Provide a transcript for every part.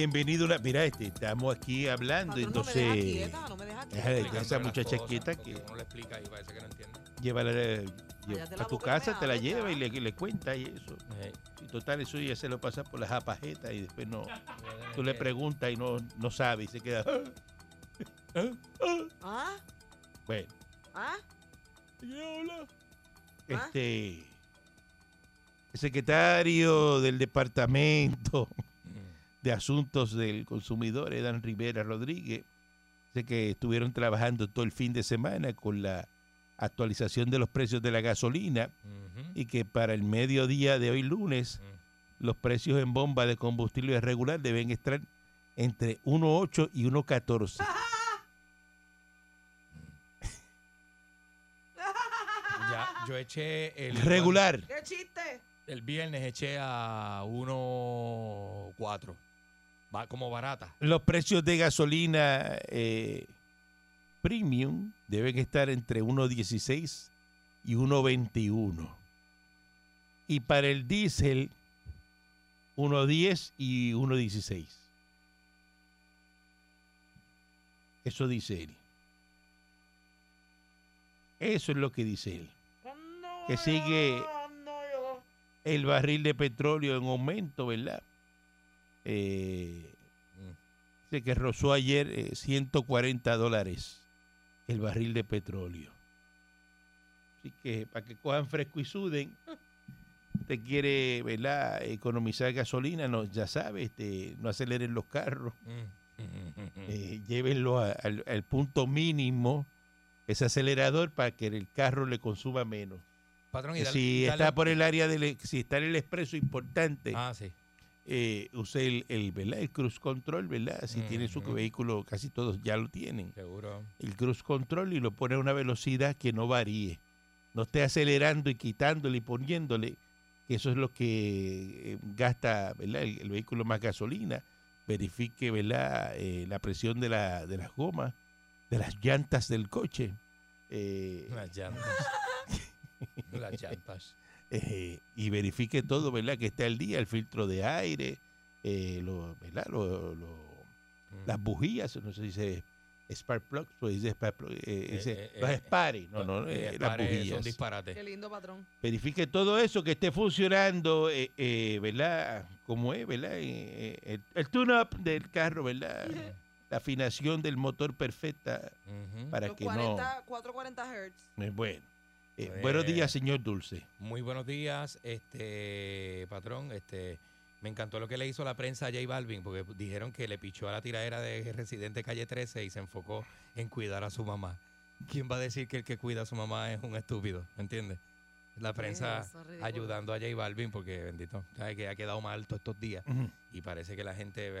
Bienvenido. La, mira, este, estamos aquí hablando, Patrón, entonces. no me deja quieta, no me deja quieta. deja de- explicando esa muchacha cosas, quieta que Uno le explica y parece que no entiende. llévala eh, a tu casa, te la lleva y le, le cuenta y eso. Y total, eso ya se lo pasa por las apajetas y después no. Tú le preguntas y no, no sabe y se queda. "Ah, ah, ah". ¿Ah? Bueno, ¿Ah? este. El secretario del Departamento de Asuntos del Consumidor, Edan Rivera Rodríguez, sé que estuvieron trabajando todo el fin de semana con la actualización de los precios de la gasolina y que para el mediodía de hoy lunes los precios en bomba de combustible regular deben estar entre 1.8 y 1.14. Ya, yo eché el Regular. ¿Qué chiste? El viernes eché a 1.4. Va como barata. Los precios de gasolina eh, premium deben estar entre 1.16 y 1.21. Y para el diésel, 1.10 y 1.16. Eso dice él. Eso es lo que dice él. Que sigue el barril de petróleo en aumento, ¿verdad? Eh, Dice que rozó ayer eh, 140 dólares el barril de petróleo. Así que para que cojan fresco y suden, usted quiere ¿verdad? economizar gasolina, no, ya sabe, este, no aceleren los carros, eh, llévenlo a- al, al punto mínimo, ese acelerador para que el carro le consuma menos. Patrón, y dale- si dale- está por el área del, si está en el expreso importante, Ah, sí. Eh, use el, el, ¿verdad? el cruise control, ¿verdad? Si tiene su vehículo, casi todos ya lo tienen. Seguro. El cruise control y lo pone a una velocidad que no varíe. No esté acelerando y quitándole y poniéndole, que eso es lo que eh, gasta, ¿verdad? El, el vehículo más gasolina. Verifique, ¿verdad? Eh, la presión de, la, de las gomas, de las llantas del coche. Eh, Las llantas. Las llantas. Eh, y verifique todo, ¿verdad? Que esté al día, el filtro de aire, eh, lo, ¿verdad? Lo- lo- las bujías, no sé si dice spark plugs, pues dice spark plug, eh, dice, eh, los eh, spares, no, no, Eh, eh, las pare, Son bujías. disparates. Qué lindo, patrón. Verifique todo eso, que esté funcionando, eh, eh, ¿verdad? Como es, ¿verdad? El, el tune-up del carro, ¿verdad? La afinación del motor perfecta Ujú. para Los que 40, 440 Hz. no... eh, bueno. Eh, Pues- buenos días, señor Dulce. Muy buenos días, este patrón. Este, me encantó lo que le hizo la prensa a J Balvin, porque dijeron que le pichó a la tiradera de Residente Calle 13 y se enfocó en cuidar a su mamá. ¿Quién va a decir que el que cuida a su mamá es un estúpido? ¿Me entiendes? La prensa es ayudando a J Balvin, porque bendito, sabe que ha quedado mal todos estos días. Y parece que la gente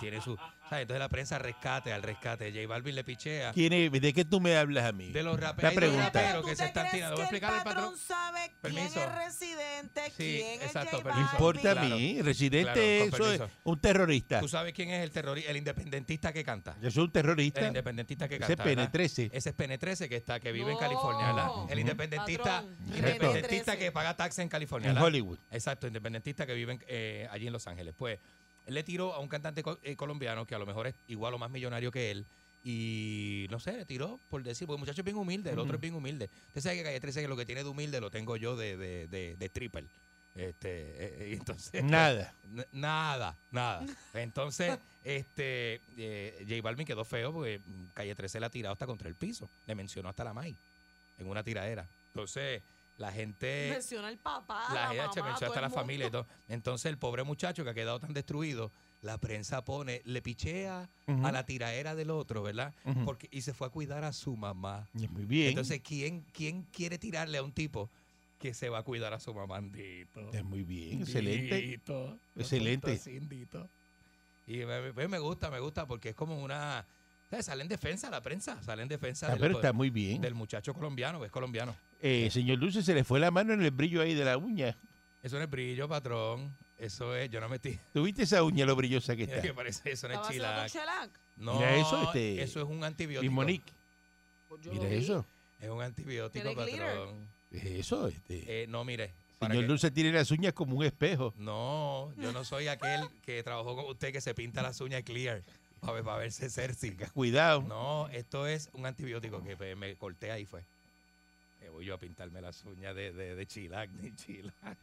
tiene su. ¿sabes? Entonces la prensa rescate al rescate. J Balvin le pichea. ¿Quién es? ¿De qué tú me hablas a mí? De los raperos. Raperos ¿Tú que se están tirando. Voy a al patrón. sabe Permiso. quién es residente, Sí, quién exacto, es J. ¿Me importa a mí? Residente, Claro, eso es un terrorista. ¿Tú sabes quién es el terrorista, el independentista que canta? Yo soy un terrorista. El independentista que Ese canta. ¿verdad? PN13. Ese es PN13 que está, que vive en No. California, ¿verdad? El independentista, independentista PN13. que paga taxes en California, En. Hollywood. Exacto, independentista que vive en, eh, allí en Los Ángeles. Pues él le tiró a un cantante eh, colombiano que a lo mejor es igual o más millonario que él. Y no sé, le tiró por decir, porque el muchacho es bien humilde, el otro es bien humilde. Usted sabe que Calle 13 que lo que tiene de humilde lo tengo yo de, de, de, de triple. Este, eh, y entonces, Nada. Nada, nada. Entonces, este eh, J Balvin quedó feo porque Calle 13 le ha tirado hasta contra el piso. Le mencionó hasta la MAI en una tiradera. Entonces, la gente. Menciona al papá, la la, gente todo hasta la familia y todo. Entonces, el pobre muchacho que ha quedado tan destruido, la prensa pone, le pichea a la tiradera del otro, ¿verdad? Porque, y se fue a cuidar a su mamá. Y Muy bien. Entonces, ¿quién, ¿quién quiere tirarle a un tipo que se va a cuidar a su mamá? Andito. Es muy bien, excelente. Dito, Excelente. así. Y me, me- me gusta, me gusta porque es como una sea, Sale en defensa la prensa, sale en defensa Ah, del, pero está muy bien. del muchacho colombiano, que es colombiano. Eh, señor Dulce, se le fue la mano en el brillo ahí de la uña. Eso no es brillo, patrón. Eso es, yo no metí. ¿Tuviste esa uña lo brillosa que está? que parece eso, no es ¿Estaba haciendo chilac. No, Mira eso, este, eso es un antibiótico. Y Monique, Pues mira eso. Es un antibiótico, patrón. ¿Qué es eso? Este. Eh, no, mire. señor que- Dulce tiene las uñas como un espejo. No, yo no soy aquel que trabajó con usted que se pinta las uñas clear para, ver- para verse sexy. Cuidado. No, esto es un antibiótico que me- me corté ahí fue. Voy yo a pintarme las uñas de, de, de chilac, de chilac.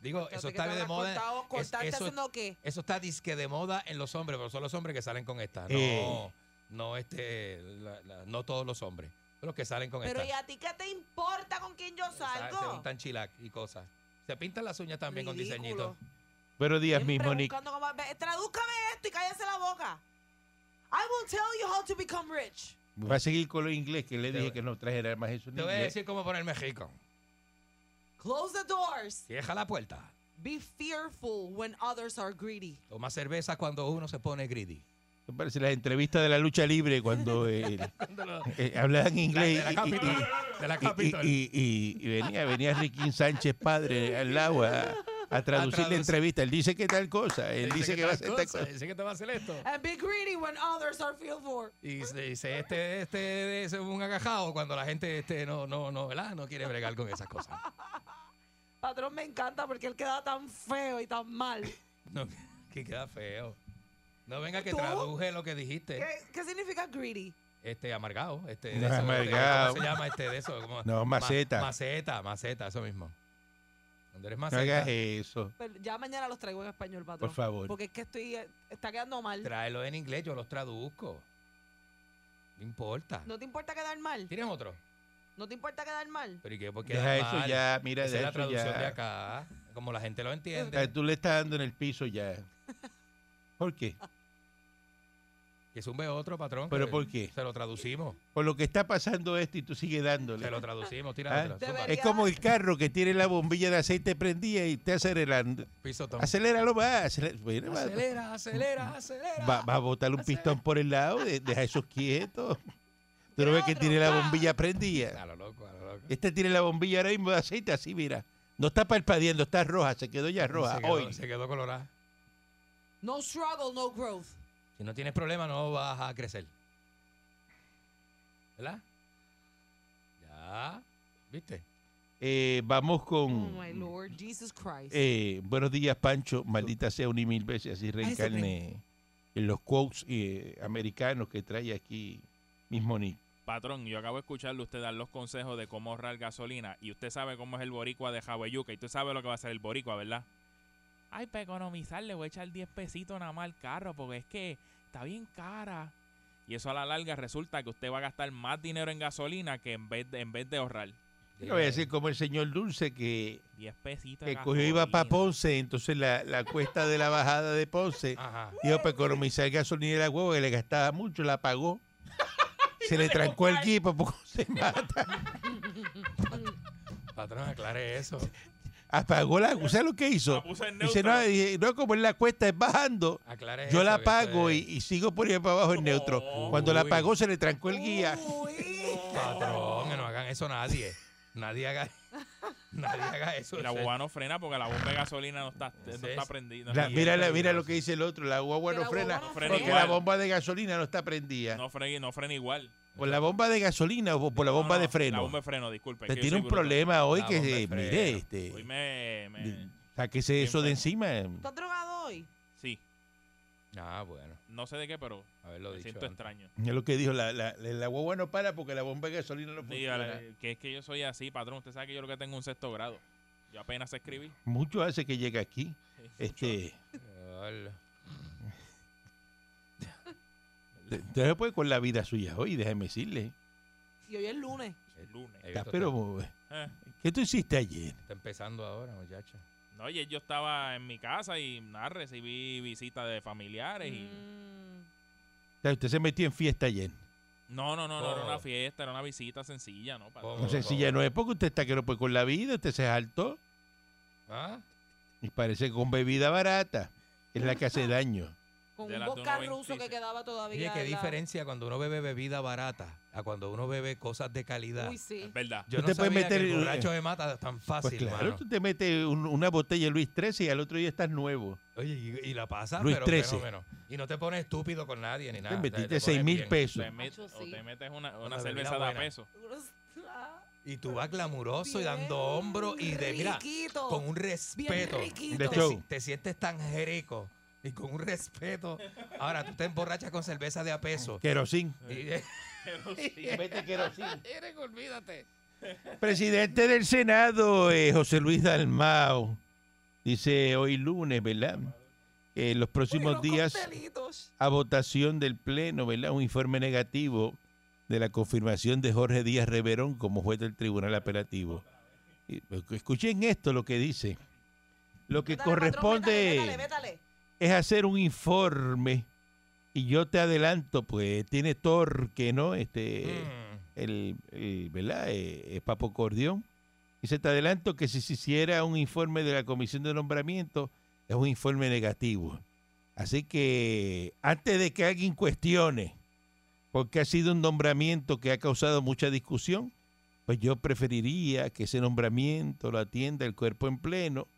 Digo, eso está de moda. cortado- Es- eso, haciendo qué? eso está disque de moda en los hombres, pero son los hombres que salen con esta. No, Eh. no este, la- la- no todos los hombres. Los que salen con Pero esta. ¿y a ti qué te importa con quién yo Se salgo? untan chilac y cosas. Se pintan las uñas también con diseñitos. Buenos días, buscando cómo- ve, Tradúzcame esto y cállese la boca. I will tell you how to become rich. Va a seguir con lo inglés, que le dije que no trajera más eso Te voy a decir cómo poner México. Close the doors. Cierra la puerta. Be fearful when others are greedy. Toma cerveza cuando uno se pone greedy. Me parece las entrevistas de la lucha libre cuando eh, eh, hablaban inglés de la y- y- Capitol. y- De la y, Capitol. y- y- y venía, venía Riquín Sánchez padre al lado a, traducir la entrevista. Él dice que tal cosa, él dice, que va a hacer tal cosa. Dice que te va a hacer esto. And be greedy when others are fearful. Y se dice, este, este es un agajado cuando la gente este, no, no, no, ¿verdad? No quiere bregar con esas cosas. Patrón me encanta porque él queda tan feo y tan mal. No, que queda feo. No venga que ¿Tú? traduje lo que dijiste. ¿Qué, qué significa greedy? Este, amargado. Este, No, de eso, de- amargado. ¿Cómo se llama este de eso? Como- No, maceta. Ma- maceta, maceta, eso mismo. Cuando eres No maceta, hagas eso, Pero ya mañana los traigo en español, patrón. por favor. Porque es que estoy, está quedando mal. tráelo en inglés, yo los traduzco. No importa. ¿No te importa quedar mal? ¿Tienes otro? ¿No te importa quedar mal? Pero ¿y qué? ¿Por qué Deja eso mal? ya, mira, Esa es deja la eso traducción de ya. acá. Como la gente lo entiende. tú le estás dando en el piso ya. ¿Por qué? Que zumbe otro, patrón. ¿Pero por qué? Se lo traducimos. Por lo que está pasando esto y tú sigues dándole. Se lo traducimos. Ah, Tíralo. Debería- Es como el carro que tiene la bombilla de aceite prendida y te acelerando. Pisotón. Aceléralo más. acelera- bueno, va- Acelera, acelera, acelera. Va, va a botar un pistón por el lado, de- deja eso quieto. Tú no ves que tiene la bombilla prendida. A lo loco, a lo loco. Este tiene la bombilla ahora mismo de aceite así, mira. No está parpadeando, está roja, se quedó ya roja. Se quedó, Hoy. se quedó colorada. No struggle, no growth. Si no tienes problema, no vas a crecer. ¿Verdad? Ya. ¿Viste? Eh, vamos Oh, con. my Lord, Jesus Christ. eh, buenos días, Pancho. Maldita sea un y mil veces así reencarne en los quotes eh, americanos que trae aquí mismo Nick. Patrón, yo acabo de escucharle usted dar los consejos de cómo ahorrar gasolina y usted sabe cómo es el boricua de Jaweyuca y usted sabe lo que va a hacer el boricua, ¿verdad? Ay, para economizar le voy a echar 10 pesitos nada más al carro porque es que está bien cara. Y eso a la larga resulta que usted va a gastar más dinero en gasolina que en vez de, en vez de ahorrar. Yo voy a decir como el señor Dulce que, 10 pesitos que cogió iba para. Ponce, entonces la, la cuesta de la bajada de Ponce, Ajá. dijo para economizar gasolina y la huevo que le gastaba mucho, la pagó. Se le trancó el equipo, poco se mata. Patrón, aclare eso. Apagó la, ¿sabes lo que hizo? La puso en Dice, no, no, como en la cuesta es bajando, Aclare yo eso, la que pago eso y, sigo por ahí para abajo en neutro. Cuando la Uy. pagó se le trancó el guía. Uy. Patrón, que no hagan eso nadie. Nadie haga, nadie haga eso. Y la boba no frena porque la bomba de gasolina no está, no está es- prendida. La- mira, la- mira lo que dice el otro, la guagua no frena, guagua no frena porque igual. la bomba de gasolina no está prendida. No frena, no frena igual. ¿Por la bomba de gasolina o por la bomba No, no, de freno? La bomba de freno, disculpe. Que yo tiene un problema hoy La que, de eh, freno. mire, este, Hoy me... me- sáquese eso de encima. ¿Estás drogado hoy? sí, Ah, bueno. no sé de qué, pero Haberlo me dicho. siento antes. extraño. Es lo que dijo, la, la, la guagua no para porque la bomba de gasolina no funciona. Dígale, que es que yo soy así, patrón. Usted sabe que yo lo que tengo un sexto grado. Yo apenas sé escribir. Mucho hace que llegue aquí. Este, Usted puede con la vida suya hoy, déjeme decirle. Y hoy es lunes. El lunes. Está, pero, Eh, ¿qué tú hiciste ayer? Está empezando ahora, muchacha. No, y yo estaba en mi casa y nada, recibí visitas de familiares y... Mm. O sea, usted se metió en fiesta ayer. No, no, no, no, era una fiesta, era una visita sencilla, ¿no? Oh. No sencilla no es porque usted está que no puede con la vida, usted se saltó ¿Ah? y parece que con bebida barata es la que hace daño. Con De un de vodka 1.26. ruso que quedaba todavía. Oye, qué la- diferencia cuando uno bebe bebida barata a cuando uno bebe cosas de calidad. Uy, sí. Es verdad. Yo no te puedes sabía que meter- el borracho se mata tan fácil, Pues claro, mano. tú te metes un- una botella de Luis XIII y al otro día estás nuevo. Oye, y, y la pasa, Luis pero fenómeno. Y no te pones estúpido con nadie ni nada. Te o sea, metiste te 6 pones mil pesos. Te met- Macho, o te metes una, una cerveza de a peso. Y tú vas glamuroso y dando hombro y de, mira, con un respeto. De te sientes tan rico y con un respeto. Ahora tú te emborrachas con cerveza de a peso. Querosín. Sí. Mete querosín. Olvídate. Presidente del Senado, eh, José Luis Dalmao, dice hoy lunes, ¿verdad? Que en los próximos días a votación del Pleno, ¿verdad? Un informe negativo de la confirmación de Jorge Díaz Reverón como juez del Tribunal Apelativo. Pues, Escuchen esto, lo que dice. Lo que Métale, patrón, corresponde métale, métale, métale. Es hacer un informe y yo te adelanto, pues tiene torque, ¿no? Este, Mm. el, el- ¿verdad? Eh, eh, Papo Cordión. Dice, te adelanto que si se hiciera un informe de la Comisión de Nombramiento, es un informe negativo. Así que antes de que alguien cuestione, porque ha sido un nombramiento que ha causado mucha discusión, pues yo preferiría que ese nombramiento lo atienda el cuerpo en pleno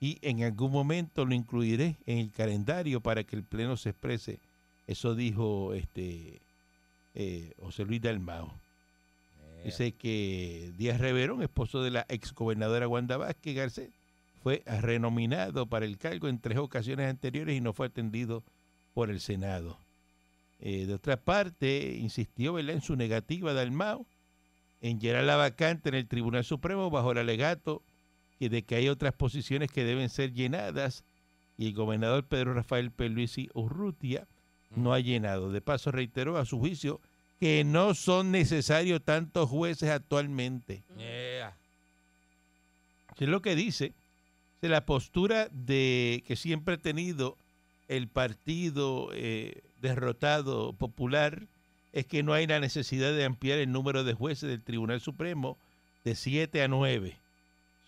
y en algún momento lo incluiré en el calendario para que el pleno se exprese. Eso dijo este eh, José Luis Dalmao. Dice que Díaz Reverón, esposo de la exgobernadora Wanda Vázquez Garcés, fue renominado para el cargo en tres ocasiones anteriores y no fue atendido por el Senado. Eh, de otra parte, insistió ¿verdad? en su negativa Dalmao en llenar la vacante en el Tribunal Supremo bajo el alegato que de que hay otras posiciones que deben ser llenadas y el gobernador Pedro Rafael Pierluisi Urrutia no ha llenado. De paso reiteró a su juicio que no son necesarios tantos jueces actualmente. Yeah. Eso es lo que dice. De la postura de que siempre ha tenido el partido eh, derrotado popular es que no hay la necesidad de ampliar el número de jueces del Tribunal Supremo de 7 a 9.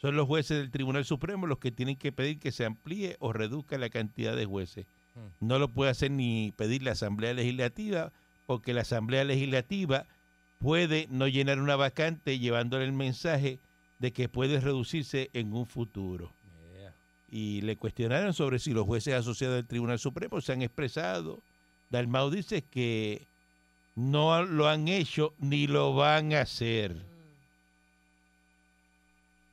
Son los jueces del Tribunal Supremo los que tienen que pedir que se amplíe o reduzca la cantidad de jueces. No lo puede hacer ni pedir la Asamblea Legislativa, porque la Asamblea Legislativa puede no llenar una vacante llevándole el mensaje de que puede reducirse en un futuro. Yeah. Y le cuestionaron sobre si los jueces asociados del Tribunal Supremo se han expresado. Dalmau dice que no lo han hecho ni lo van a hacer.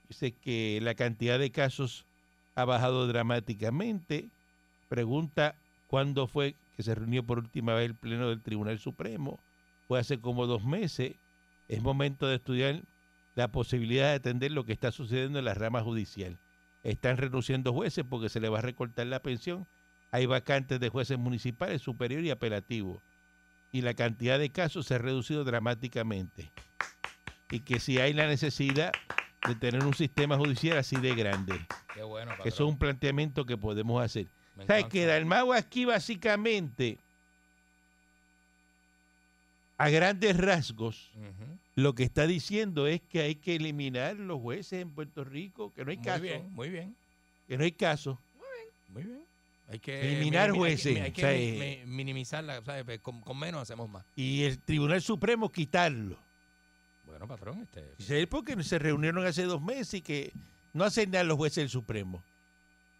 Dice que la cantidad de casos ha bajado dramáticamente. Pregunta cuándo fue que se reunió por última vez el Pleno del Tribunal Supremo. Fue hace como dos meses. Es momento de estudiar la posibilidad de atender lo que está sucediendo en la rama judicial. Están renunciando jueces porque se le va a recortar la pensión. Hay vacantes de jueces municipales, superior y apelativo. Y la cantidad de casos se ha reducido dramáticamente. Y que si hay la necesidad de tener un sistema judicial así de grande. Qué bueno, Que eso es un planteamiento que podemos hacer. Me ¿Sabes que Dalmau aquí básicamente, a grandes rasgos, lo que está diciendo es que hay que eliminar los jueces en Puerto Rico, que no hay Muy caso, bien, muy bien, que no hay caso. muy bien. Hay que Eliminar minimi- hay que- jueces, Hay que, o sea, mi- eh, mi- minimizarla, ¿sabes? Pues Con, con menos hacemos más. Y el Tribunal Supremo quitarlo. Bueno, patrón, este. Porque se reunieron hace dos meses y que no hacen nada los jueces del Supremo.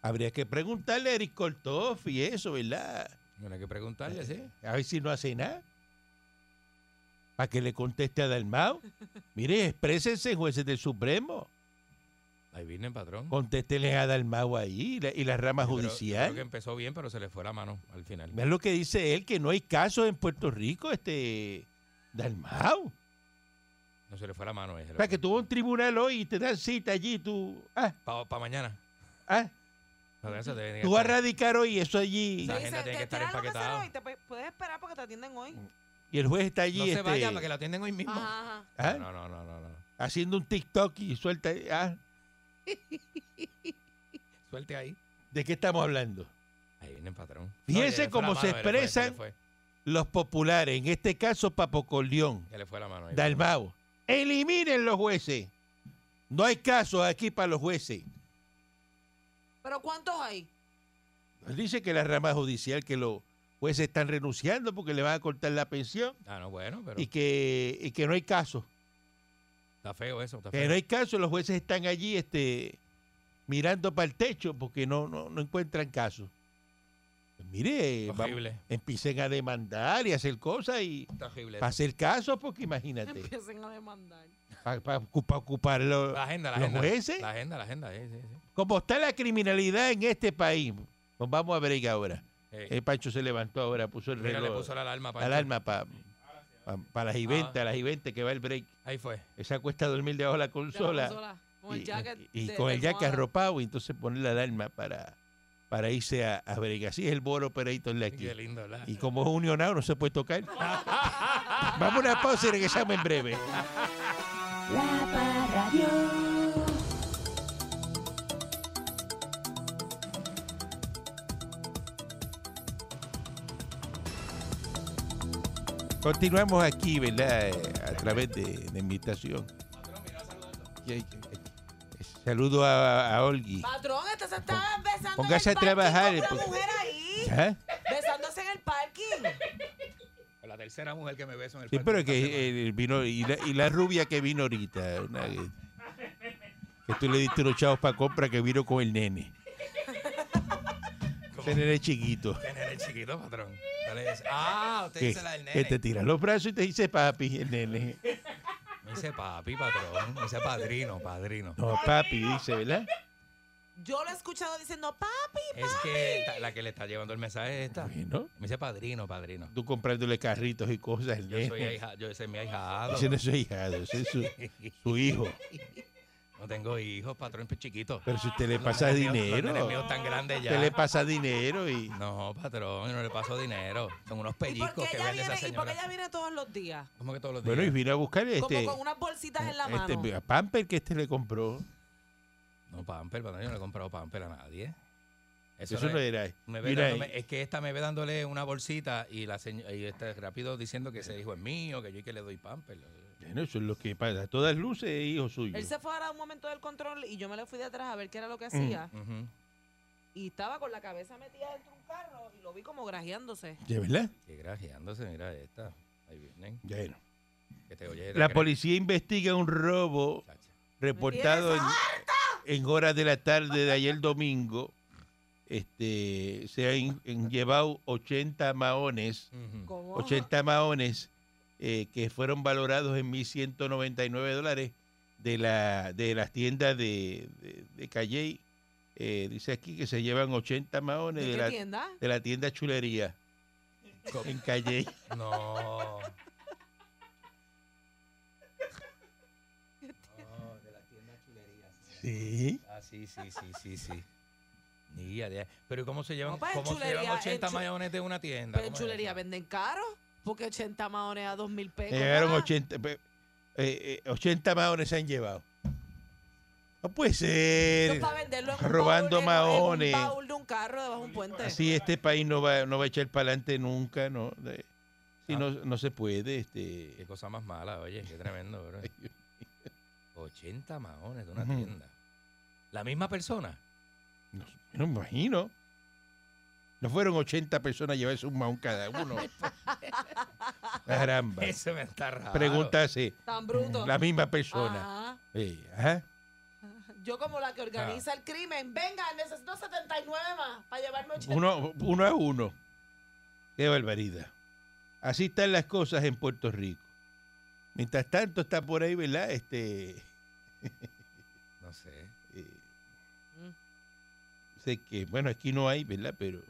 Habría que preguntarle a Eric Kortoff y eso, ¿verdad? Bueno, hay que preguntarle, sí. A ver si no hace nada. Para que le conteste a Dalmau. Mire, exprésense, jueces del Supremo. Ahí viene, patrón. Contéstenle a Dalmau ahí y la, y la rama Sí, pero yo judicial. Creo que empezó bien, pero se le fue la mano al final. Vean lo que dice él, que no hay casos en Puerto Rico, este Dalmau. No se le fue la mano. O sea, que tuvo un tribunal hoy y te dan cita allí, tú, ah, Para mañana. ah, eso te tú vas a radicar hoy eso allí. Te agenda tiene que estar lo empaquetada. te pu- puedes esperar porque te atienden hoy. Y el juez está allí No se este, vaya para que la atiendan hoy mismo. Ajá, ajá. ah, No, no, no, no, no. haciendo un TikTok y suelta. ah, Suelte ahí. ¿De qué estamos hablando? Ahí viene el patrón. Fíjense le fue cómo la se le fue, le expresan fue, Los populares, en este caso Papo Corleón, Ya Eliminen los jueces. No hay casos aquí para los jueces. Pero ¿cuántos hay? Dice que la rama judicial que lo jueces están renunciando porque le van a cortar la pensión Ah, no, bueno, pero y que, y que no hay caso. está feo eso. Está Que feo. no hay caso, los jueces están allí este, mirando para el techo porque no, no, no encuentran caso. Pues mire, empiecen a demandar y hacer cosas y horrible. para hacer caso, porque imagínate, Empiecen a demandar. para ocupar los, La agenda, la los agenda. jueces. La agenda, la agenda. Sí, sí, sí. Como está la criminalidad en este país, nos vamos a ver ahora. Eh, El Pancho se levantó ahora, puso el mira, le reloj, puso la alarma. la Pancho. alarma para las Ah. y 20, a las y 20 que va el break. Ahí fue. Esa cuesta dormir debajo de la Ya la consola. consola, Con el y, jacket. y de- con el jacket arropado y entonces poner la alarma para, para irse a, a break. Así es el boro operator aquí. Qué lindo, ¿verdad? Y como es unionado no se puede tocar. Vamos a una pausa y regresamos en breve. La Parradio. Continuamos aquí, ¿verdad? A través de, de invitación. Y hay- eh, Saludo a, a Olgi. Patrón, se está besando Póngase en a el parking trabajar, con una pues. mujer ahí. ¿Ah? Besándose en el parking. La tercera mujer que me beso en el Sí, parque pero semana. que eh, vino y la, y la rubia que vino ahorita, una que, que tú le diste unos chavos para compra que vino con el nene. Ese nene chiquito. Este nene chiquito, patrón. Dale. Ah, usted Que, dice la del que nene. te tira los brazos y te dice papi, el nene. Me dice papi, patrón. Me dice padrino, padrino. No, papi, dice, ¿verdad? Escuchado diciendo, papi, Es que ta- la que le está llevando el mensaje es esta. Bueno, Me dice padrino, padrino. tú comprándole carritos y cosas, Yo soy nene. ahija, yo ese es mi ahijado. Ese no es su hijado, ese es su, su hijo. No tengo hijos, patrón, pues chiquito. Pero si usted le Los pasa nenes míos- Los dinero, míos tan grandes ya. usted le pasa dinero y... No, patrón, yo no le paso dinero. Son unos ¿y por pellizcos qué que ella vende esa viene, y por qué señora. ella viene todos los días? ¿Cómo que todos los días? Bueno, y vino a buscar este... Como con unas bolsitas en la este mano. pamper que este le compró. No, pamper, patrón, yo no he comprado pamper a nadie. Eso, no no es- era. me ve Mira, dándome- es que esta me ve dándole una bolsita y la señ- y este rápido diciendo que ese hijo es mío, que yo y que le doy pamper. bueno, eso es lo que pasa. A todas luces es hijo suyo. Él se fue ahora a un momento del control y yo me le fui de atrás a ver qué era Mm. lo que hacía. Ujú. Y estaba con la cabeza metida dentro de un carro y lo vi como grajeándose. ¿De verdad? Grajeándose, mira esta. Ahí vienen. Bueno. Que te oye. La policía investiga un robo Chacha. reportado en, tienes en horas de la tarde de ayer domingo. Este, se han, han llevado 80 maones, Ujú. ¿Cómo? 80 maones eh, que fueron valorados en 1.199 dólares de, la, de las tiendas de, de, de Calley. Eh, dice aquí que se llevan 80 maones ¿De la, tienda? de la tienda Chulería en Calley. No. No, de la tienda chulería. Sí. Ah, sí, sí, sí, sí, sí. Ni idea. Pero ¿y ¿cómo se llevan, No, pues, en cómo se llevan chulería, en 80 chu- mayones de una tienda? Pero en ¿Cómo es chulería eso? venden caro. Porque 80 maones a 2 mil pesos. ¿verdad? 80, pe- eh, eh, 80 maones se han llevado. No puede ser. Eso es para venderlo en un robando baúl, en- en maones. un baúl de un carro debajo de un puente. Así este país no va, no va a echar para adelante nunca, ¿no? De- si Ah. no, no se puede, Qué este. cosa más mala, oye, qué tremendo, bro. 80 maones de una Ujú. tienda. ¿La misma persona? No, no me imagino. No fueron 80 personas a llevarse un maón cada uno. Caramba. Eso me está raro. Pregúntase. Tan bruto. La misma persona. Ajá. Eh, ajá. Yo como la que organiza Ah. el crimen. Venga, necesito 79 más para llevarme 80. Uno, uno a uno. Qué barbaridad. Así están las cosas en Puerto Rico. Mientras tanto está por ahí, ¿verdad? Este, No sé. Que, bueno, aquí no hay, ¿verdad? Pero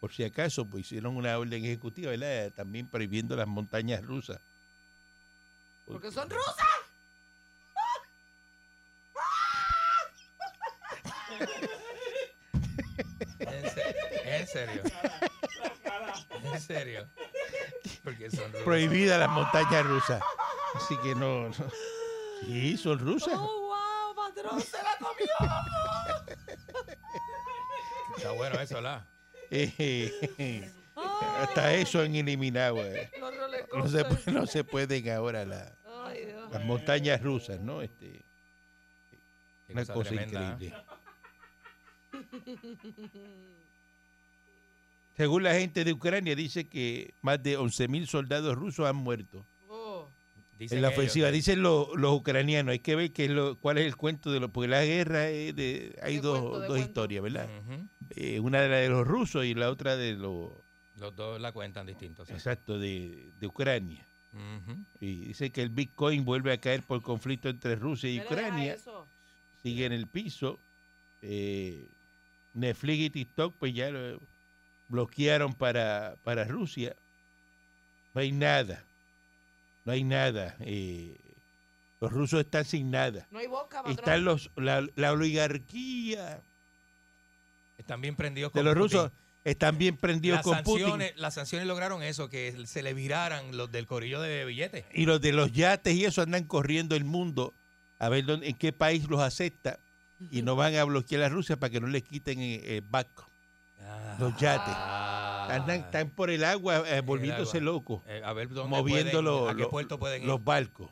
por si acaso, pues hicieron una orden ejecutiva, ¿verdad? También prohibiendo las montañas rusas. Porque son rusas. ¿En, se- en serio? ¿En serio? Porque son rusas. Prohibidas las montañas rusas. Así que no, no. Sí, son rusas. Oh, wow, patrón, se la comió. Está bueno eso, ¿la? Hasta eso han eliminado. eh. No se, no se pueden ahora la- Ay, Dios. las montañas rusas, ¿no? Este, Qué una cosa ¿eh? increíble. Según la gente de Ucrania, dice que más de 11.000 soldados rusos han muerto. Dicen en la ofensiva. Dicen los, los ucranianos. Hay que ver qué es lo, cuál es el cuento de lo. Porque la guerra es de, hay ¿De dos, cuento, dos historias, ¿verdad? Eh, una de la de los rusos y la otra de los. Los dos la cuentan distintos. sí. Exacto, de, de Ucrania. Y dice que el Bitcoin vuelve a caer por conflicto entre Rusia y Ucrania. eso. Sigue en el piso. Eh, Netflix y TikTok, pues ya lo bloquearon para, para Rusia. No hay nada. No hay nada. Eh, los rusos están sin nada. No hay boca, patrón. Están los, la, la oligarquía Están bien prendidos de con los Putin. rusos. Están bien prendidos Las con Putin. sanciones, las sanciones lograron eso, que se le viraran los del corillo de billetes. Y los de los yates y eso andan corriendo el mundo a ver dónde, en qué país los acepta. Y no van a bloquear a Rusia para que no les quiten el, el barco. Los yates. Ah. Andan, están por el agua eh, volviéndose locos, Eh, a ver dónde moviendo pueden, los, a qué los- puerto pueden ir. los barcos.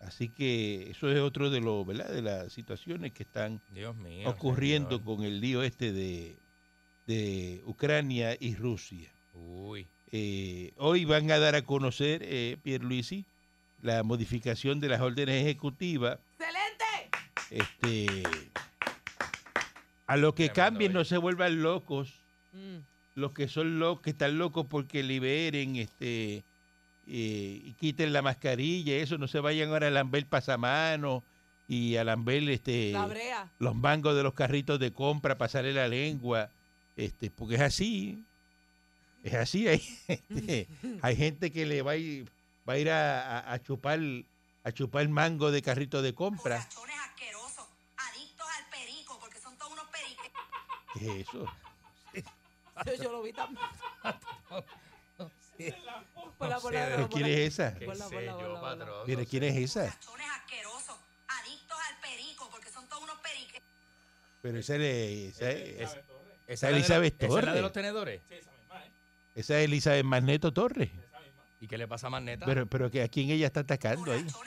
Así que eso es otro de los, ¿verdad? De las situaciones que están Dios mío. ocurriendo señor. con el lío este de, de Ucrania y Rusia. Uy. Eh, hoy van a dar a conocer, eh, Pierluisi, la modificación de las órdenes ejecutivas. ¡Excelente! Este, a lo que Tremendo, cambien, no se vuelvan locos. Mm. Los que son locos, que están locos porque liberen este eh, y quiten la mascarilla, eso, no se vayan ahora a lamber pasamanos y a lamber este, La brea. los mangos de los carritos de compra, pasarle la lengua, este, porque es así, es así, hay gente, hay gente que le va a ir, va a, ir a, a- a chupar a chupar mango de carrito de compra. Borrachones asquerosos, adictos al perico, porque son todos unos periques. ¿Qué es eso? Yo lo vi también. Ponla, No ponla, sé, ponla, ¿Pero quién es esa? ¿quién es esa? Borrachones asquerosos, adictos al perico, porque son todos unos periques. Pero esa es, esa es, Esa es Elizabeth los- esa es la de Torres. los tenedores. esa es Elizabeth Magneto Torres. ¿Y qué le pasa a Magneta? Pero, pero que a quién ella está atacando ahí. Asquerosos,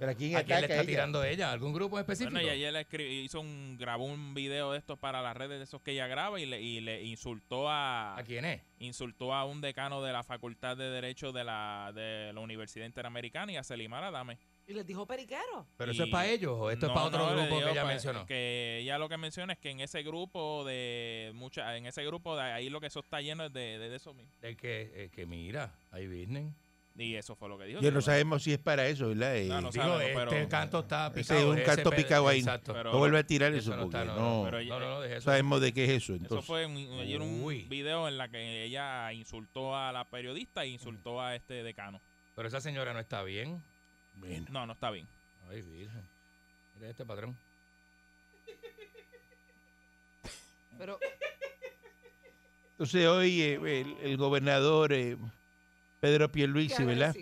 Pero a quién ¿A quién le está ella? tirando ella? ¿Algún grupo específico? Bueno, y ayer le hizo un, grabó un video de estos para las redes de esos que ella graba y le, y le insultó a, ¿A quién es? insultó a un decano de la Facultad de Derecho de la, de la Universidad Interamericana y a Selimar Adame. Y les dijo periquero. ¿Pero Y- eso es para ellos o esto es para otro no, grupo digo que ella mencionó? Que ella lo que menciona es que en ese grupo de mucha, en ese grupo de ahí lo que eso está lleno es de, de, de eso mismo. De que, eh, que mira, hay business. Y eso fue lo que dijo. Ya no sabemos si es para eso, ¿verdad? Eh, No, no Digo, sabemos, este pero- canto está Ese picado. es un ese canto picado ahí. Exacto. Pero- no vuelve a tirar Eso eso, no está, no, no, pero No, no, no, deje eso. sabemos de qué es eso. Eso fue un, ayer un Uy. video en la que ella insultó a la periodista e insultó a este decano. Pero esa señora no está bien. No, no está bien. Ay, virgen. Mira este patrón. Pero Entonces hoy eh, el, el gobernador eh, Pedro Pierluisi, ¿verdad?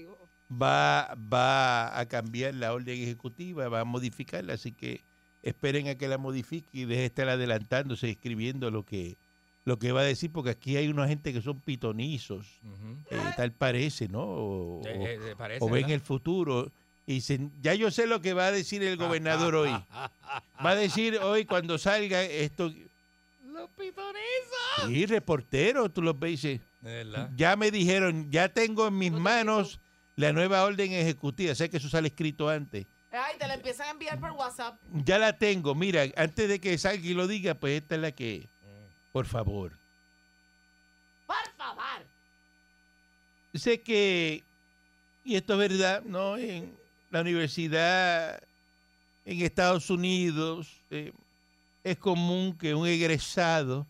Va, va a cambiar la orden ejecutiva, va a modificarla, así que esperen a que la modifique y deje de estar adelantándose, escribiendo lo que lo que va a decir, porque aquí hay una gente que son pitonizos, eh, tal parece, ¿no? O, Eh, eh, parece, o ven ¿verdad? el futuro y dicen, ya yo sé lo que va a decir el gobernador hoy. Va a decir hoy cuando salga esto. Los pitonizos. Sí, reportero, tú los ves y dices. Ya me dijeron, ya tengo en mis manos la nueva orden ejecutiva. Sé que eso sale escrito antes. Ay, te la empiezan a enviar por WhatsApp. Ya la tengo. Mira, antes de que salga y lo diga, pues esta es la que, por favor. Por favor. Sé que, y esto es verdad, ¿no? En la universidad en Estados Unidos eh, es común que un egresado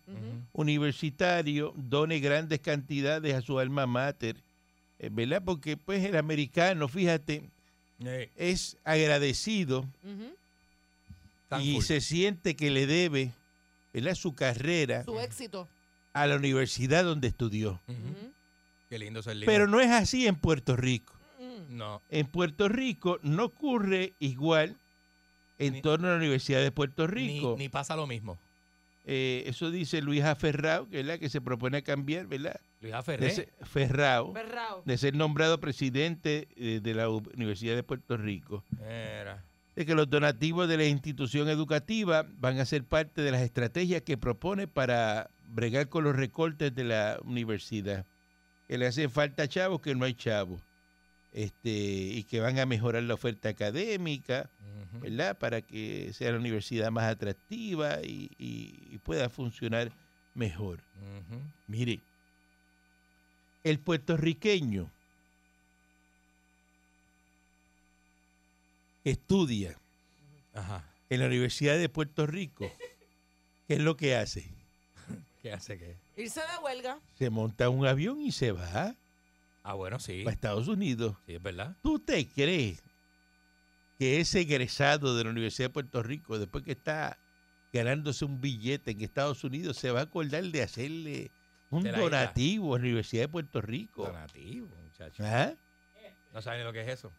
universitario done grandes cantidades a su alma mater, eh, ¿verdad? Porque pues el americano, fíjate, Eh, es agradecido y se siente que le debe, ¿verdad? Su carrera Su éxito. a la universidad donde estudió. Qué lindo ser lindo. Pero no es así en Puerto Rico. Mm. No. En Puerto Rico no ocurre igual en Ni- torno a la Universidad de Puerto Rico. ni pasa lo mismo. Eh, eso dice Luis A. Ferrao, ¿verdad? Que se propone cambiar, ¿verdad? Luis De Ferré. Ferrao, de ser nombrado presidente eh, de la Universidad de Puerto Rico. Era. de que los donativos de la institución educativa van a ser parte de las estrategias que propone para bregar con los recortes de la universidad. Que le hacen falta chavos que no hay chavos. Este, y que van a mejorar la oferta académica. ¿verdad? Para que sea la universidad más atractiva y, y- y pueda funcionar mejor. Mire, el puertorriqueño estudia Ajá. en la Universidad de Puerto Rico, ¿qué es lo que hace? ¿Qué hace qué? Irse de huelga. Se monta un avión y se va Ah, bueno, sí. a Estados Unidos. Sí, es verdad. ¿Tú te crees que ese egresado de la Universidad de Puerto Rico, después que está ganándose un billete en Estados Unidos, se va a acordar de hacerle un De la isla. donativo a la Universidad de Puerto Rico? Donativo, muchacho. ¿Ah? No saben ni lo que es eso.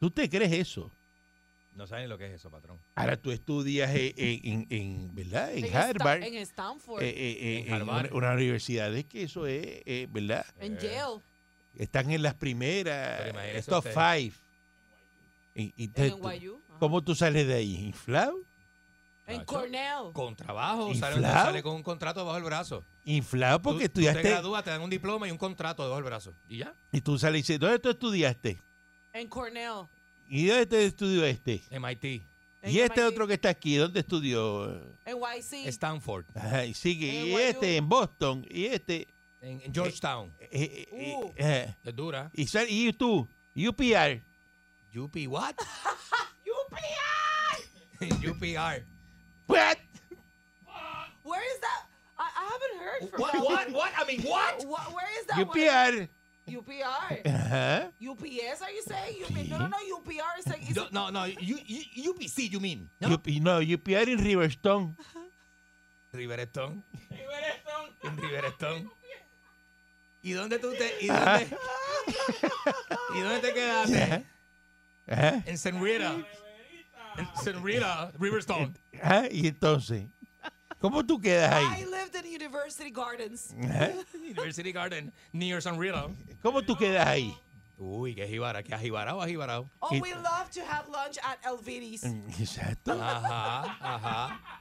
¿Tú te crees eso? No saben ni lo que es eso, patrón. Ahora tú estudias en, en- en- ¿verdad? en, Harvard, En Stanford. eh, eh, eh, En en Harvard. una, una universidad es que eso es, eh, ¿verdad? en Eh, Yale. Están en las primeras, estos usted. five. Y, y En tú-. ¿Cómo tú sales de ahí? ¿Inflado? En Chacho. Cornell. Con trabajo, sale, ¿Inflado? sale con un contrato bajo el brazo. Inflado porque tú, tú te estudiaste. gradúas, te dan un diploma y un contrato debajo del brazo. ¿Y ya? y tú sales y dices, ¿dónde tú estudiaste? En Cornell. ¿Y dónde te estudió este? MIT, En ¿Y este MIT. otro que está aquí? ¿Dónde estudió? En YC. Stanford, Ajá, y sigue. En Y NYU. este en Boston. Y este. En, en Georgetown. eh, eh, eh, Uh. eh, Es dura. y, sal- y tú, UPR. UP what? UPI. UPR. What? Where is that? I, I haven't heard from What, that. what, what? I mean, what? Wha- where is that? one? UPR. UPR. Ajá. UPS, are you saying? You mean, no, no, no, UPR is like, is No, no, no, U, U, UPC, you mean? No? UP no, UPR en Riverstone. Riverstone. En Riverstone. ¿Y dónde tú te, y dónde, y dónde te quedaste? Ajá. En St. Rita. En St. Rita, Riverstone. Ajá, Y entonces, ¿cómo tú quedas I ahí? lived in University Gardens. Ajá. University Garden, near St. Rita. ¿Cómo tú quedas ahí? Uy, qué jibara, qué ajibarao, ajibarao. Oh, we love to have lunch at Elviris. Exacto. Ajá, ajá.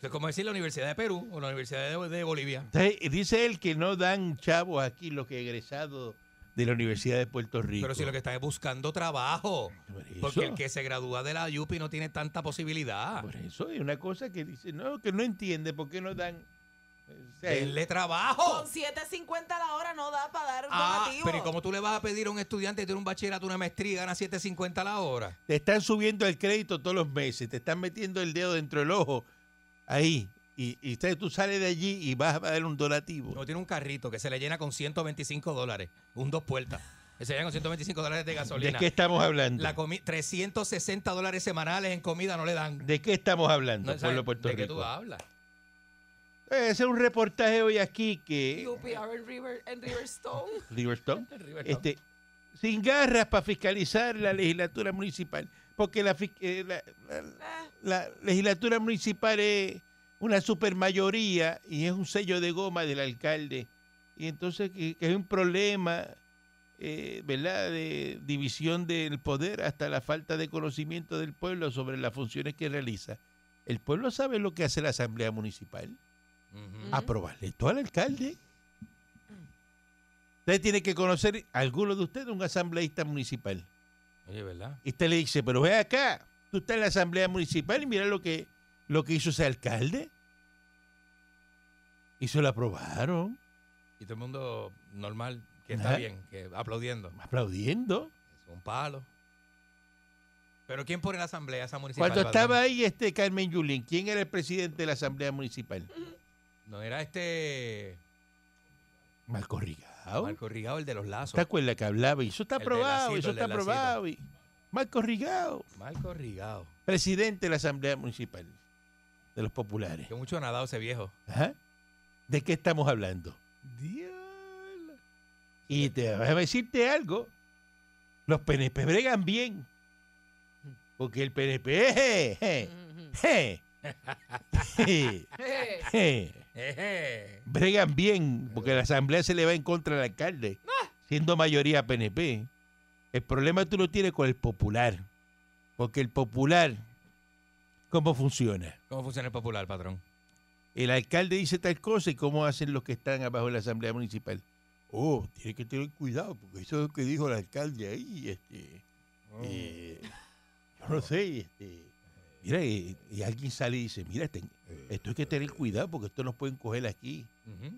Es como decir la Universidad de Perú o la Universidad de, de Bolivia. Dice él que no dan chavos aquí los que egresados de la Universidad de Puerto Rico. Pero si lo que están es buscando trabajo. Por eso, Porque el que se gradúa de la UPI no tiene tanta posibilidad. por eso es una cosa que dice, no, que no entiende por qué no dan. o sea, Denle trabajo. Con 7.50 la hora no da para dar un Ah, donativo. pero ¿y cómo tú le vas a pedir a un estudiante que tiene un bachillerato, una maestría y gana 7.50 la hora? te están subiendo el crédito todos los meses, te están metiendo el dedo dentro del ojo, ahí, y, y entonces tú sales de allí y vas a dar un donativo. No tiene un carrito que se le llena con 125 dólares, un dos puertas. Que se llena con 125 dólares de ¿De gasolina. qué estamos hablando? La comi 360 dólares semanales en comida no le dan. ¿De qué estamos hablando, No, pueblo ¿sabes de Puerto ¿De qué Rico? tú hablas? Eh, Ese es un reportaje hoy aquí que UPR en, River, en Riverstone. Riverstone, Riverstone. este, sin garras para fiscalizar la legislatura municipal, porque la, eh, la- la- la legislatura municipal es una supermayoría y es un sello de goma del alcalde. Y entonces que, que es un problema, eh, ¿verdad?, de división del poder hasta la falta de conocimiento del pueblo sobre las funciones que realiza. El pueblo sabe lo que hace la asamblea municipal. Aprobarle todo al alcalde. Usted tiene que conocer, alguno de ustedes, un asambleísta municipal. Oye, ¿verdad? Y usted le dice, pero ve acá, tú estás en la asamblea municipal y mira lo que, lo que hizo ese alcalde. Y se lo aprobaron, Y todo el mundo normal, que está bien, que aplaudiendo. aplaudiendo. Es un palo. Pero ¿quién pone la asamblea esa municipal? Cuando estaba ahí este Carmen Yulín, ¿quién era el presidente de la asamblea municipal? No era este Marco Rigao. Marco Rigao, el de los lazos. ¿Te acuerdas que hablaba? Y eso está aprobado, eso está aprobado. Y Marco Rigao, Marco Rigao. presidente de la asamblea municipal de los populares. Que mucho ha nadado ese viejo. Ajá. ¿De qué estamos hablando? Y te voy a decirte algo. Los PNP bregan bien. Porque el PNP je, je, je, bregan bien. Porque la asamblea se le va en contra del alcalde. Siendo mayoría PNP. El problema tú lo tienes con el popular. Porque el popular, ¿cómo funciona? ¿Cómo funciona el popular, patrón? El alcalde dice tal cosa y cómo hacen los que están abajo de la Asamblea Municipal. Oh, tiene que tener cuidado, porque eso es lo que dijo el alcalde ahí. Este, eh, yo no sé, este, mira, y, y alguien sale y dice, mira, ten- esto hay que tener cuidado porque esto nos pueden coger aquí.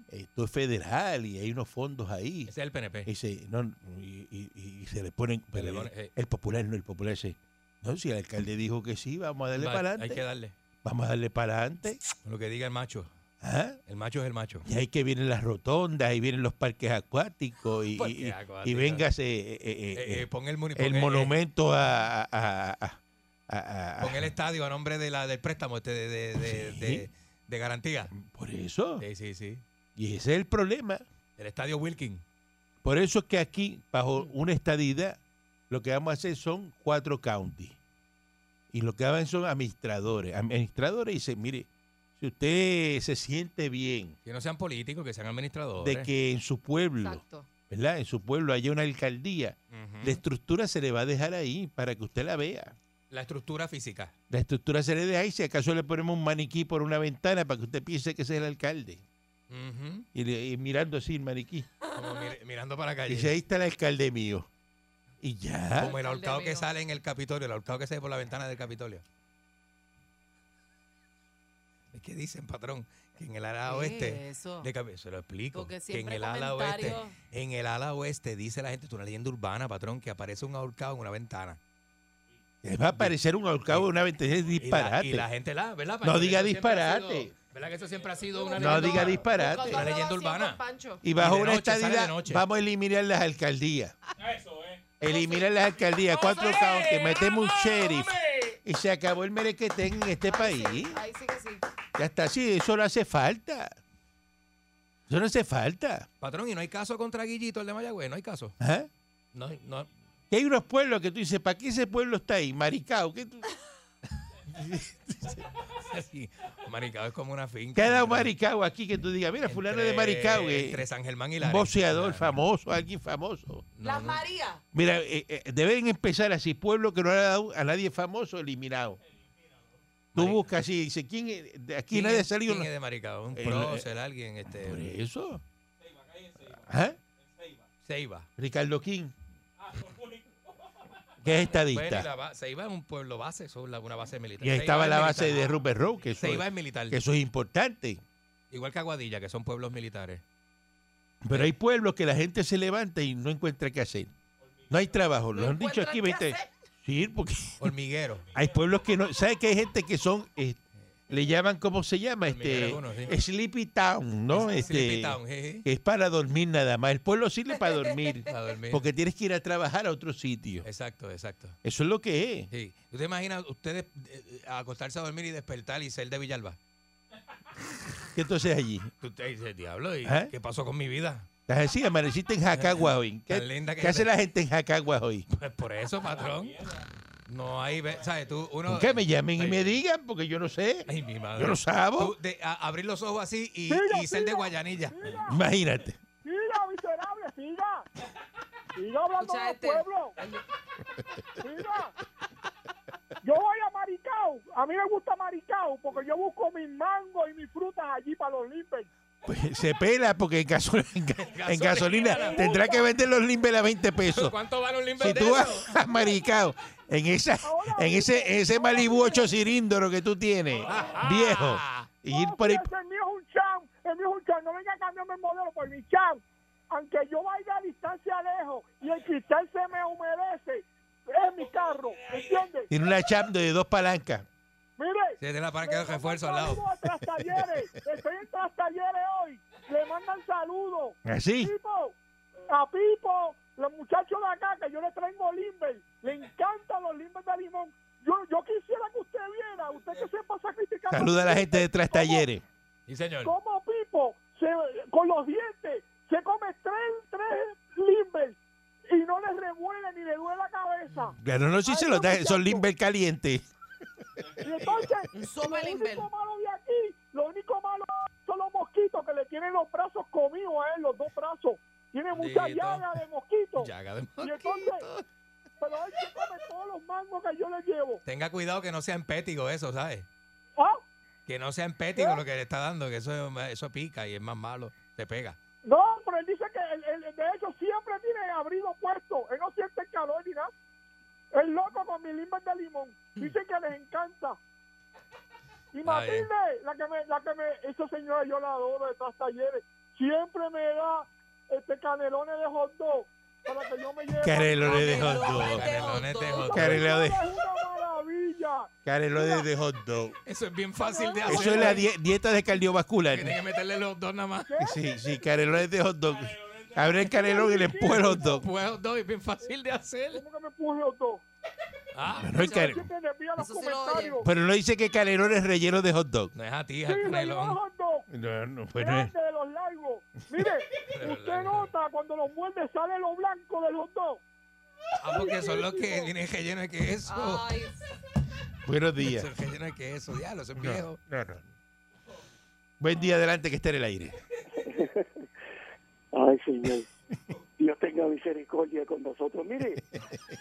Esto es federal y hay unos fondos ahí. Ese es el PNP. Y se, no, y, y- y se le ponen, le el, pone- eh. el popular no, el popular dice, no, si el alcalde dijo que sí, vamos a darle Va, para Hay que adelante. darle. Vamos a darle para adelante. Lo que diga el macho. ¿Ah? El macho es el macho. Y ahí que vienen las rotondas, y vienen los parques acuáticos, y, Parques y- véngase eh, eh, Eh, eh, eh, pon el, el pon, eh, monumento a, a- a- a- a- a- Pon el estadio a nombre de la, del préstamo este de, de, de, Sí. de- de garantía. Por eso. Sí, sí, sí. Y ese es el problema. El estadio Wilkin. Por eso es que aquí, bajo una estadidad, lo que vamos a hacer son cuatro counties. Y lo que hagan son administradores. Administradores dicen, mire, si usted se siente bien Que no sean políticos, que sean administradores. de que en su pueblo, Exacto. ¿verdad? En su pueblo haya una alcaldía, la estructura se le va a dejar ahí para que usted la vea. La estructura física. La estructura se le deja ahí, si acaso le ponemos un maniquí por una ventana para que usted piense que ese es el alcalde. Y, le- y mirando así el maniquí. Como mir- mirando para la Y dice, calle. ahí está el alcalde mío. Y ya. Como el Alcalde ahorcado que sale en el Capitolio, el ahorcado que sale por la ventana del Capitolio. Es que dicen, patrón, que en el ala oeste. Eso. De se lo explico. Porque Que en el ala oeste, en el ala oeste dice la gente, es una leyenda urbana, patrón, que aparece un ahorcado en una ventana. Va a aparecer un ahorcado en una ventana. Es Y la, disparate. y la gente la, ¿verdad? No diga disparate. ¿Verdad que eso siempre ha sido una No leyenda diga urbana? disparate. Una leyenda urbana. Y bajo Y de una noche, de noche. vamos a eliminar las alcaldías. Eso es. Eliminar las alcaldías, cuatro counties, metemos un sheriff y se acabó el merequetén en este país. Ahí sí que sí. Ya está, sí, eso no hace falta. Eso no hace falta. Patrón, ¿y no hay caso contra Guillito, el de Mayagüez? ¿No hay caso? ¿Ah? No, no. Que hay unos pueblos que tú dices, ¿para qué ese pueblo está ahí? Maricao. ¿qué tú- Sí, Maricao es como una finca. ¿Qué ha dado Entre- Maricao aquí que tú digas, mira, fulano de entre- Maricao, Entre eh, San Germán y la un boxeador famoso, alguien famoso? Las Marías. Mira, eh, eh, deben empezar así, pueblo que no le ha dado a nadie famoso, eliminado. Tú buscas así, dice, ¿quién es? de aquí ¿Quién, nadie ha es, salido. quién es de Maricao? Un El- prócer, alguien, este. Por eso. ¿Ah? Ceiba. Ricardo King. Que es Bueno, estadista. la ba- Ceiba es un pueblo base, eso es una base militar. Y ahí estaba es la base militar. de Rupert Rowe, que eso, Ceiba es militar. que eso es importante. Igual que Aguadilla, que son pueblos militares. Pero hay pueblos que la gente se levanta y no encuentra qué hacer. No hay trabajo. Lo han dicho aquí encuentran qué 20. hacer. Sí, porque Hormiguero. hay pueblos que no. ¿Sabes que hay gente que son. eh, le llaman, ¿cómo se llama? Este, es uno, sí. Sleepy Town, ¿no? Este, Sleepy Town, jeje. que es para dormir nada más. El pueblo sirve para dormir. Para dormir. porque tienes que ir a trabajar a otro sitio. Exacto, exacto. Eso es lo que es. Sí. ¿Usted imagina ustedes eh, eh, acostarse a dormir y despertar y ser de Villalba? ¿Qué entonces allí? Usted dice, diablo, ¿y ¿Eh? qué pasó con mi vida? Estás así, amaneciste en Jacagua hoy. ¿Qué, Tan linda que qué hace la gente en Jacagua hoy? Pues por eso, patrón. No hay, ve- ¿sabes? Tú, uno... Que me llamen y me digan, porque yo no sé. Ay, mi madre. Yo no sabo. Tú, de, a- abrir los ojos así y, y ser de Guayanilla. Imagínate. Siga, miserable, siga. Siga hablando Escucha del este. pueblo. Siga. Yo voy a Maricao. A mí me gusta Maricao porque yo busco mis mangos y mis frutas allí para los limpers. Pues se pela porque en, gasol- en ga- en Gasolina. gasolina tendrá que vender los limbes a 20 pesos. ¿Cuánto vale un limber Si de tú eso? vas a Maricao, en esa, en ese, ese Malibu 8 cilindros que tú tienes, viejo, y ir por ahí. el mío es un champ. El mío es un champ. No venga a cambiarme el modelo por mi champ. Aunque yo vaya a distancia lejos y el cristal se me humedece, es mi carro. ¿Entiendes? Tiene una cham de dos palancas. Mire. Sí, tiene la palanca de refuerzo al lado. Estoy en Trastalleres hoy. Le mandan saludos. Así. Pipo, a Pipo, los muchachos de acá que yo le traigo limber. Le encantan los limbers de limón. Yo, yo quisiera que usted viera, usted que sepa sacrificar. Saluda a la gente de Tras Talleres. Sí, señor. Como Pipo, se, con los dientes, se come tres, tres limbers y no le remueve ni le duele la cabeza. Claro, no si se los da, son limber calientes. Y entonces, lo único malo de aquí, lo único malo son los mosquitos que le tienen los brazos comidos a él, los dos brazos. Tiene mucha llaga de mosquitos. Llaga de Y entonces, pero él se come todos los mangos que yo le llevo. Tenga cuidado que no sea empético eso, ¿sabes? ¿Ah? Que no sea empético lo que le está dando, que eso, eso pica y es más malo, te pega. No, pero él dice que él, él, de hecho siempre tiene abrigo puesto. Él no siente el calor ni nada. Es loco con mi limber de limón. Dicen que les encanta. Y. Matilde, la que me, la que me, esa señora yo la adoro de tras talleres, siempre me da este canelones de hot dog para que yo me lleve. Canelones de hot dog. Canelones de hot dog. Canelo de, hot dog. Eso es bien fácil de hacer. Eso es la die- dieta de cardiovascular. Tiene que meterle los dos nada más. Sí, sí, canelones de hot dog. Abre el canelón y le empuja el hot dog. Pues hot dog es bien fácil de hacer. ¿Cómo que me puse hot dog? Ah, sí pero no dice que canelones rellenos de hot dog. no es a ti, Sí, es hot dog. No, no, pues no es. Grande de los largos. Mire, usted nota cuando los muerde sale lo blanco de los dos. Ah, porque son los que tienen relleno de queso. Ay, Buenos días. Son relleno de queso, diablo, eso es No, viejo. no, no. Buen día adelante que esté en el aire. Ay, señor. Tenga misericordia con nosotros. Mire,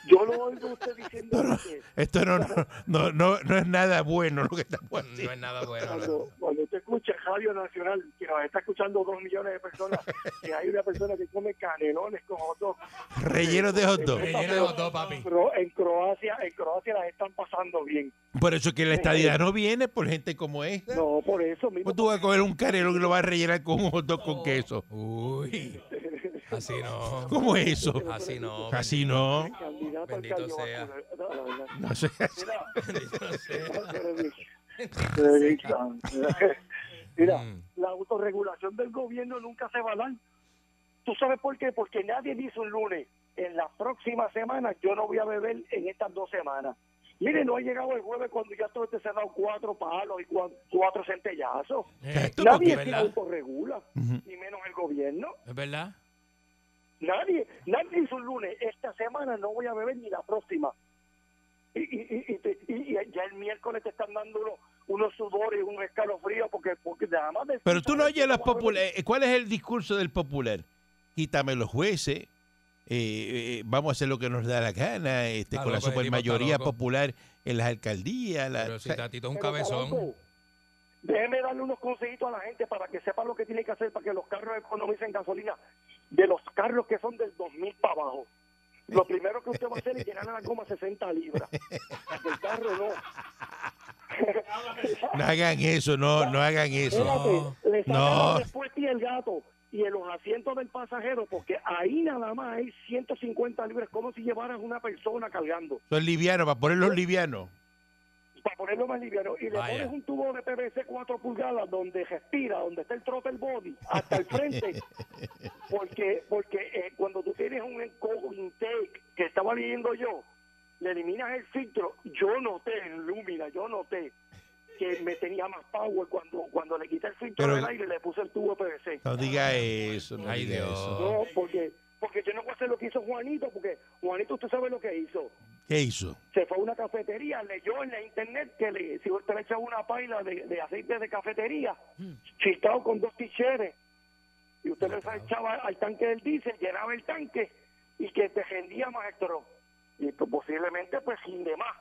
yo lo oigo a usted diciendo que Esto no, no, no, no, no es nada bueno lo que estamos No haciendo. es nada bueno. no. cuando, cuando usted escucha Radio Nacional, que nos está escuchando dos millones de personas, que hay una persona que come canelones con hot dog. Rellenos de hot dog. Relleno de hot dog, papi. Pero en Croacia, en Croacia las están pasando bien. Por eso que la estadidad no viene por gente como esta. No, por eso mismo. ¿Cómo tú vas a coger un canelón y lo vas a rellenar con un hot dog con queso? Uy, así no. ¿Cómo es eso? Así no. Así no. Bendito sea. No, sé. Mira, Bendito sea. Mira, Mm. la autorregulación del gobierno nunca se va a dar. ¿Tú sabes por qué? Porque nadie dice un lunes, en la próxima semana yo no voy a beber en estas dos semanas. Mire, no ha llegado el jueves cuando ya todo este se ha dado cuatro palos y cua- cuatro centellazos. Eh, Nadie se autorregula, Ujú. y menos el gobierno. ¿Es verdad? Nadie, nadie dice un lunes, esta semana no voy a beber ni la próxima. Y, y, y, y te- y- y ya el miércoles te están dando unos, unos sudores y un escalofrío porque, porque nada más... Pero tú no ¿sabes oyes los populares. ¿Cuál es el discurso del popular? Quítame los jueces. eh, eh, vamos a hacer lo que nos da la gana este, con la loco, supermayoría popular en las alcaldías. la- Pero si Tatito es un Pero, cabezón. Déjeme darle unos consejitos a la gente para que sepan lo que tiene que hacer para que los carros economicen gasolina. De los carros que son del 2000 para abajo. Lo primero que usted va a hacer es llenar la goma 60 libras. El carro no. no hagan eso, no, no hagan eso. Espérate, le sacan No. la respuesta y el gato y en los asientos del pasajero, porque ahí nada más hay 150 libras, como si llevaras una persona cargando, Son livianos, para ponerlos livianos. Para ponerlo más liviano. Y le Vaya. pones un tubo de PVC 4 pulgadas donde respira, donde está el throttle body, hasta el frente. porque porque eh, cuando tú tienes un intake, que estaba leyendo yo, le eliminas el filtro. Yo noté en Lumina, yo noté que me tenía más power cuando cuando le quité el filtro Pero- del aire le puse el tubo de PVC. No diga eso, no Ay, diga Dios. eso. No, porque porque yo no voy a hacer lo que hizo Juanito, porque Juanito usted sabe lo que hizo. ¿Qué hizo? Se fue a una cafetería, leyó en la internet que le, si usted le echa una paila de, de aceite de cafetería, chistado con dos ticheres, y usted le echaba al tanque del diésel, llenaba el tanque y que te rendía más extra. Y pues, posiblemente pues sin de más.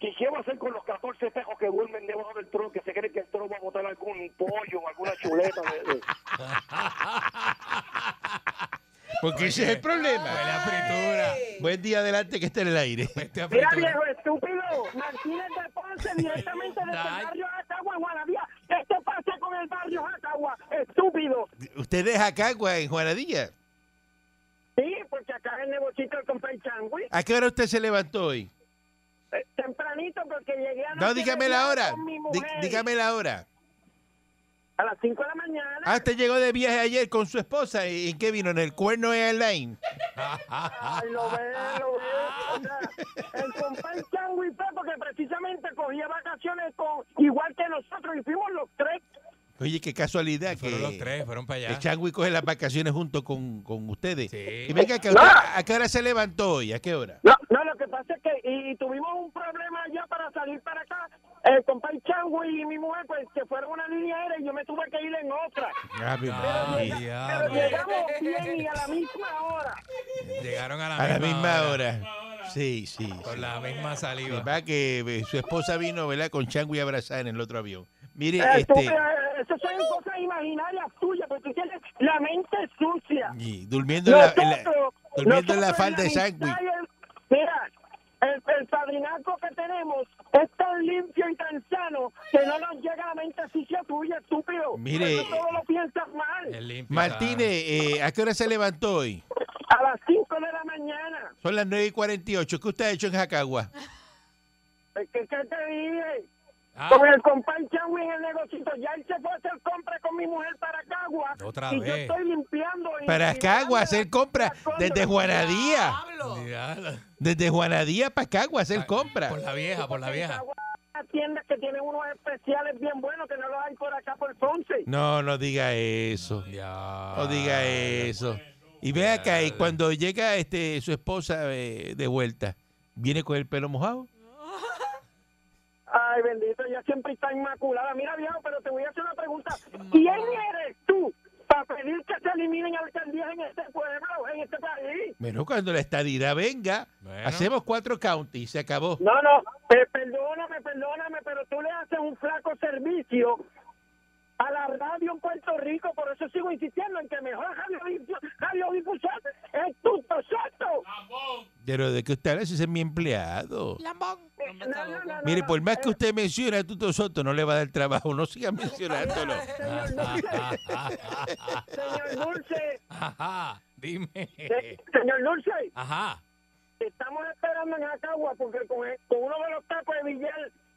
¿Y qué va a hacer con los 14 espejos que duermen debajo del trono, que se cree que el trono va a botar algún pollo o alguna chuleta? de- de- Porque ese es el problema. Fritura. Buen día adelante que esté en el aire. A Mira, viejo estúpido, Martínez de Ponce, directamente desde el barrio Jacagua, en Guanabía. ¿Qué te pasa con el barrio Jacagua, estúpido? ¿Usted es Acagua en Juanadilla? Sí, porque acá es el negocito del compay changui. ¿A qué hora usted se levantó hoy? Eh, tempranito, porque llegué a No, dígame la hora. con mi Dí- mujer dígame la hora. A las 5 de la mañana. Ah, usted llegó de viaje ayer con su esposa. ¿Y en qué vino? ¿En el cuerno Airline? Ay, lo ve, lo ve. O sea, el compay changui fue porque precisamente cogía vacaciones con, igual que nosotros y fuimos los tres. Oye, qué casualidad que Fueron los tres, fueron para el allá. Changui coge las vacaciones junto con, con ustedes. Sí. Y venga, que usted- ¿a qué hora se levantó hoy? ¿A qué hora? No, no, lo que pasa es que y, tuvimos un problema ya para salir para acá. El compay Changui y mi mujer pues se fueron a una línea aérea y yo me tuve que ir en otra. Ah. Pero diablo. llegamos bien y a la misma hora. Llegaron a la A la misma, hora. hora. Sí, sí. Con sí. la misma Sí, saliva. va que eh, su esposa vino, ¿verdad? Con Changui abrazada en el otro avión. Mire, Eh, este, Esas son cosas imaginarias tuyas, porque tú tienes la mente sucia. y durmiendo en la, en la- Nosotros- durmiendo en la nosotros falda de y el- Mira, el, el padrinaco que tenemos es tan limpio y tan sano que no nos llega a la mente sucia tuya, estúpido. Mire, Eso todo lo piensas mal. Limpio, Martínez, eh, ¿a qué hora se levantó hoy? A las 5 de la mañana. Son las 9 y 48. ¿Qué usted ha hecho en Jacagua? ¿Qué, qué te dije? Ah, Con el compadre Changui en el negocito. Ya él se fue a hacer compra con mi mujer para Cagua. Otra y yo vez. estoy limpiando. Para Cagua, hacer cosas. desde Juanadía. Desde Juanadía para Cagua, hacer compras. Por la vieja, por la vieja. Tiendas que tienen unos especiales bien buenos que no los hay por acá por Ponce. No, no diga eso. Ya. No diga eso. Y ve acá, y cuando llega este su esposa eh, de vuelta, ¿viene con el pelo mojado? Ay, bendito, ella siempre está inmaculada. Mira, viejo, pero te voy a hacer una pregunta. ¿Quién eres tú para pedir que se eliminen alcaldías en este pueblo, en este país? Bueno, cuando la estadidad venga, Bueno. hacemos cuatro counties, se acabó. No, no, eh, perdóname, perdóname, pero tú le haces un flaco servicio a la radio en Puerto Rico, por eso sigo insistiendo en que mejor radiodifusión radiodifusión es tu Soto. Pero de qué usted habla ese es mi empleado. Lambón. No, no, no, no, Mire, por más eh, que usted mencione a Tuto Soto, no le va a dar trabajo. No siga mencionándolo. Señor Dulce, señor Dulce, Ajá, dime. eh, señor Dulce, Ajá. estamos esperando en Acagua porque con, el- con uno de los tacos de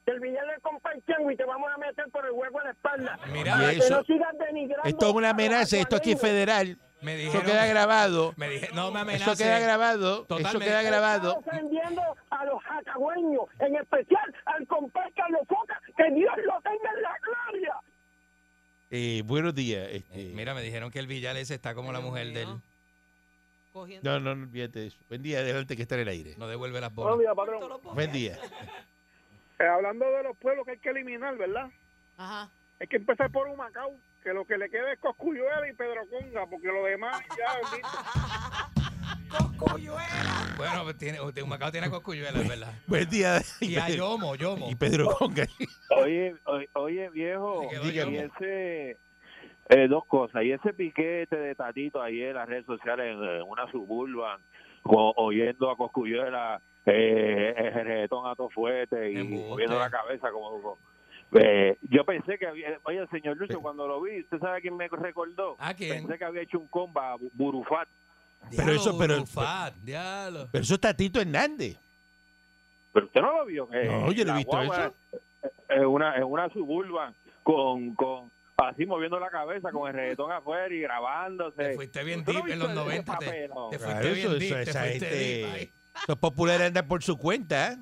Villel, del Villel del Compaychengo y te vamos a meter por el hueco en la espalda. Mira, Para Y que eso- no sigas denigrando Esto es una amenaza, esto aquí es federal. Me Eso dijeron. queda grabado. Me dije, no me amenace. Eso queda grabado. Eso queda grabado. Está ofendiendo a los jacagüeños, en especial al compadre Carlos Foca, que Dios lo tenga en la gloria. Eh, buenos días. Este, Eh, Mira, me dijeron que el Villal ese está como la mujer de él. No, no, no olvídate de eso. Buen día, adelante que está en el aire. No devuelve las Buenos bolas. días, todos patrón. Buen día. Eh, hablando de los pueblos que hay que eliminar, ¿verdad? Ajá. Hay que empezar por Humacao, que lo que le queda es Coscuyuela y Pedro Conga, porque lo demás ya... Coscuyuela. Bueno, pues tiene, usted, un Macao tiene a Coscuyuela, ¿verdad? Buen día. Y a Yomo, Yomo. Y Pedro Conga. Oye, oye, oye, viejo, y ese, eh, dos cosas, y ese piquete de Tatito ayer en las redes sociales en, una suburban, o- oyendo a Coscuyuela, eh, el reggaetón a todo fuerte y moviendo la cabeza como... eh, yo pensé que había, oye, señor Lucho, cuando lo vi, ¿usted sabe quién me recordó? ¿A quién? Pensé que había hecho un comba, Bu- Burufat. Pero eso, pero- Burufat, diablo. Pero eso está Tito Hernández. Pero usted no lo vio. eh, No, yo no he visto eso. En una, en una suburban con, con así moviendo la cabeza con el reggaetón afuera y grabándose. Te fuiste bien ¿Usted no deep en los ese 90. Te, papelón? te fuiste eso- bien eso- deep. Te fuiste gente- deep ahí. Los populares andan por su cuenta. ¿eh?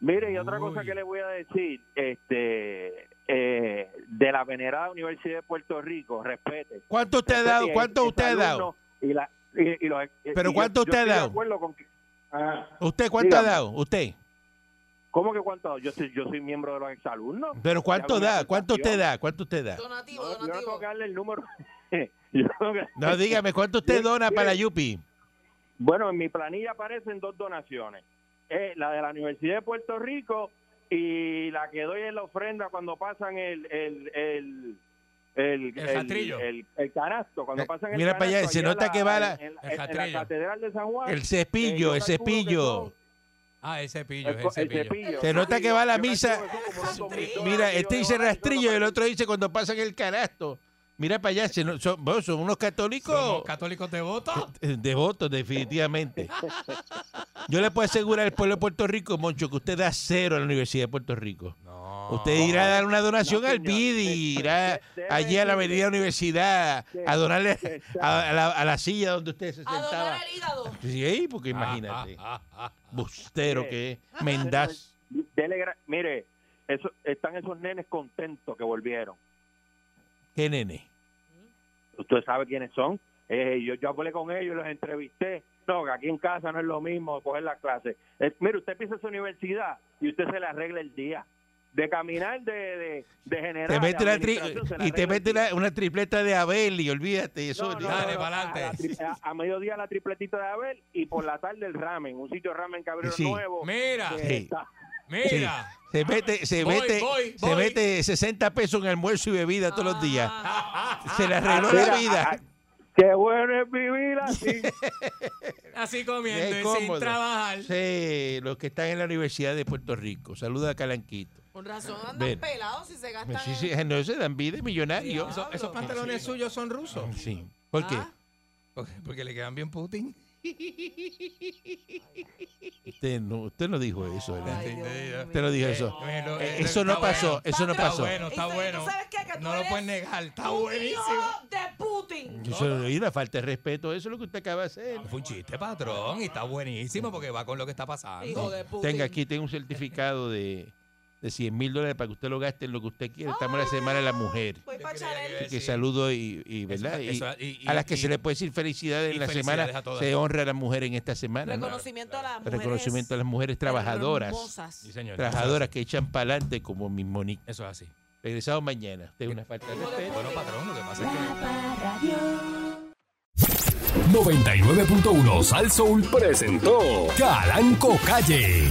Mire, y otra Uy. cosa que le voy a decir, este eh, de la venerada Universidad de Puerto Rico, respete. ¿Cuánto usted ha dado? ¿Cuánto usted ha dado? Y la, y- y los- Pero y ¿cuánto yo- usted yo ha dado? acuerdo con que- Ah, ¿Usted cuánto ha dado? ¿Usted? ¿Cómo que cuánto? Yo soy, yo soy miembro de los exalumnos. ¿Pero cuánto da? ¿Cuánto usted da? ¿Cuánto usted da? Donativo, No, yo no tengo donativo. que darle el número. Yo tengo que- No, dígame, ¿cuánto usted dona para la Yupi? Bueno, en mi planilla aparecen dos donaciones. Eh, la de la Universidad de Puerto Rico y la que doy en la ofrenda cuando pasan el... el, el el, El jatrillo. el, el canasto, cuando Eh, pasan el mira para allá, canasto se allá en nota que va la- en, en- El en la catedral de San Juan. El eh, cepillo, yo el cepillo. Ah, el cepillo, el, cepillo. cepillo. Se nota que va a la misa. Mira, este dice rastrillo y el otro dice cuando pasan el canasto. Mira para allá, se son, vos, son unos Somos católicos católicos devotos. eh, devotos, definitivamente. Yo le puedo asegurar al pueblo de Puerto Rico, Moncho, que usted da cero a la Universidad de Puerto Rico. No. Usted irá a dar una donación No, al señor. BID y irá allí a la Avenida Universidad a donarle a, a la, a la silla donde usted se A sentaba. donar el hígado. Sí, porque imagínate. Ah, ah, ah, ah. Bustero que es. Mendaz. Dele gra- mire, eso, están esos nenes contentos que volvieron. ¿Qué nene? Usted sabe quiénes son. Eh, yo, yo hablé con ellos, los entrevisté. No, que aquí en casa no es lo mismo coger la clase. Eh, mire, usted empieza su universidad y usted se le arregla el día. de caminar de, de. Te mete la tri- la y te mete la- una tripleta de Abel y olvídate. Eso, No, no, Dale, no, no, pa'lante. A, la tri- a- a mediodía la tripletita de Abel y por la tarde el ramen, un sitio ramen cabrero Sí. nuevo. Mira, que Sí. está- mira. Se mete, se Voy, mete, voy, se voy. mete 60 pesos en almuerzo y bebida todos los días. Se le arregló Ah, la mira, vida. ah, Qué bueno es vivir así. Así comiendo y sin trabajar. Sí, los que están en la Universidad de Puerto Rico. Saluda a Calanquito. Con razón andan Ven. pelados si se gastan. Sí, sí, no se dan vida de millonario. Eso- esos pantalones suyos son rusos. Sí. ¿Por qué? Ah. Porque, porque le quedan bien Putin. Usted no, usted no dijo eso. Usted no dijo eso. Eh, eso no está pasó, bueno. eso no Está pasó. bueno, está bueno. ¿Tú sabes qué? Que tú No lo puedes negar, está buenísimo. hijo de Putin. Eso es una falta de respeto. Eso es lo que usted acaba de hacer. Fue un chiste, patrón, y está buenísimo porque va con lo que está pasando. Hijo de Putin. Tenga aquí, tengo un certificado de, de 100 mil dólares para que usted lo gaste en lo que usted quiera. Estamos en la Semana de la Mujer. Voy para creía que saludo y, y, ¿verdad? Eso- Y eso- y- y- a las que y- se le puede decir felicidades y en la felicidades semana. todas. Se honra a la mujer en esta semana. ¿no? Reconocimiento a las mujeres. Reconocimiento a las mujeres trabajadoras. hermosas. Sí, señor. Trabajadoras que echan para adelante como mi Monique. Eso es así. Regresamos mañana. Usted es una falta de respeto. Bueno, patrón, lo que pasa es que... La Parradio. 99.1 Sal Soul presentó Calanco Calle.